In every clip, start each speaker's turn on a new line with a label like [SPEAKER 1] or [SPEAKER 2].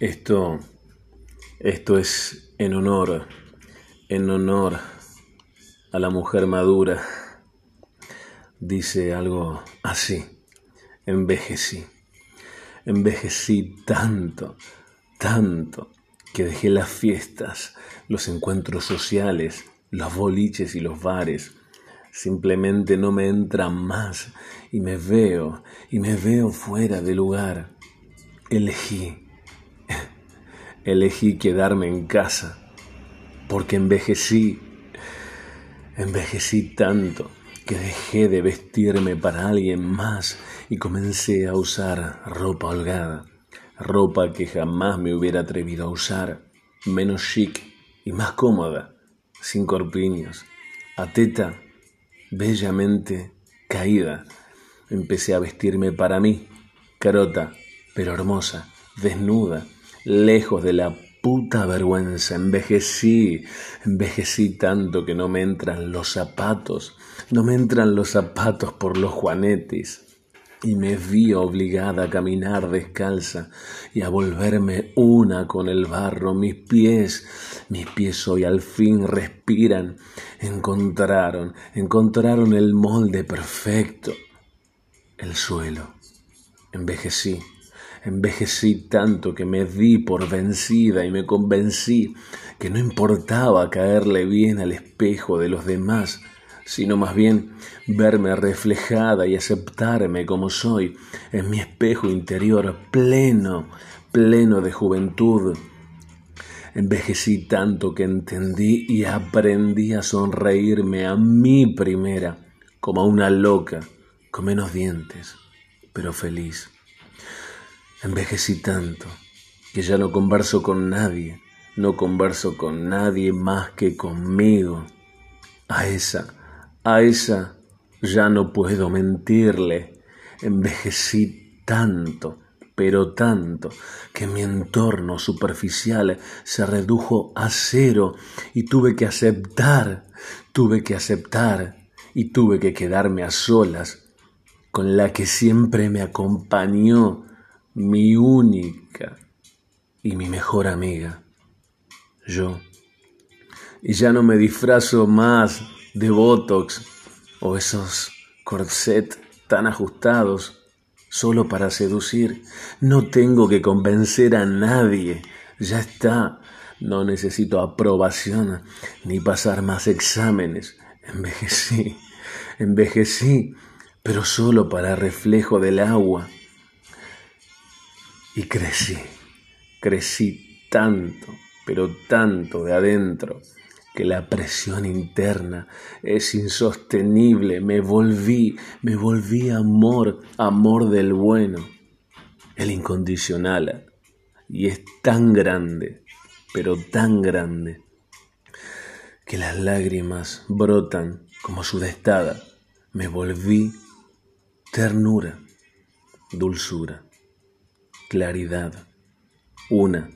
[SPEAKER 1] Esto, esto es en honor, en honor a la mujer madura. Dice algo así, envejecí, envejecí tanto, tanto, que dejé las fiestas, los encuentros sociales, los boliches y los bares. Simplemente no me entran más y me veo, y me veo fuera de lugar. Elegí, elegí quedarme en casa, porque envejecí, envejecí tanto que dejé de vestirme para alguien más y comencé a usar ropa holgada, ropa que jamás me hubiera atrevido a usar, menos chic y más cómoda, sin corpiños, a teta bellamente caída. Empecé a vestirme para mí, carota, pero hermosa, desnuda, lejos de la puta vergüenza. Envejecí, envejecí tanto que no me entran los zapatos, no me entran los zapatos por los juanetes. Y me vi obligada a caminar descalza y a volverme una con el barro. Mis pies, mis pies hoy al fin respiran. Encontraron, encontraron el molde perfecto. El suelo. Envejecí Envejecí tanto que me di por vencida y me convencí que no importaba caerle bien al espejo de los demás, sino más bien verme reflejada y aceptarme como soy en mi espejo interior pleno, pleno de juventud. Envejecí tanto que entendí y aprendí a sonreírme a mí primera, como a una loca, con menos dientes, pero feliz. Envejecí tanto que ya no converso con nadie, no converso con nadie más que conmigo. A esa, a esa ya no puedo mentirle. Envejecí tanto, pero tanto, que mi entorno superficial se redujo a cero y tuve que aceptar, tuve que aceptar y tuve que quedarme a solas con la que siempre me acompañó mi única y mi mejor amiga, yo. Y ya no me disfrazo más de Botox o esos corsets tan ajustados solo para seducir. No tengo que convencer a nadie. Ya está. No necesito aprobación ni pasar más exámenes. Envejecí, envejecí, pero solo para reflejo del agua y crecí, crecí tanto, pero tanto de adentro, que la presión interna es insostenible. Me volví, me volví amor, amor del bueno, el incondicional. Y es tan grande, pero tan grande, que las lágrimas brotan como sudestada. Me volví ternura, dulzura claridad, una,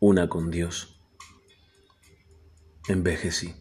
[SPEAKER 1] una con Dios. Envejecí.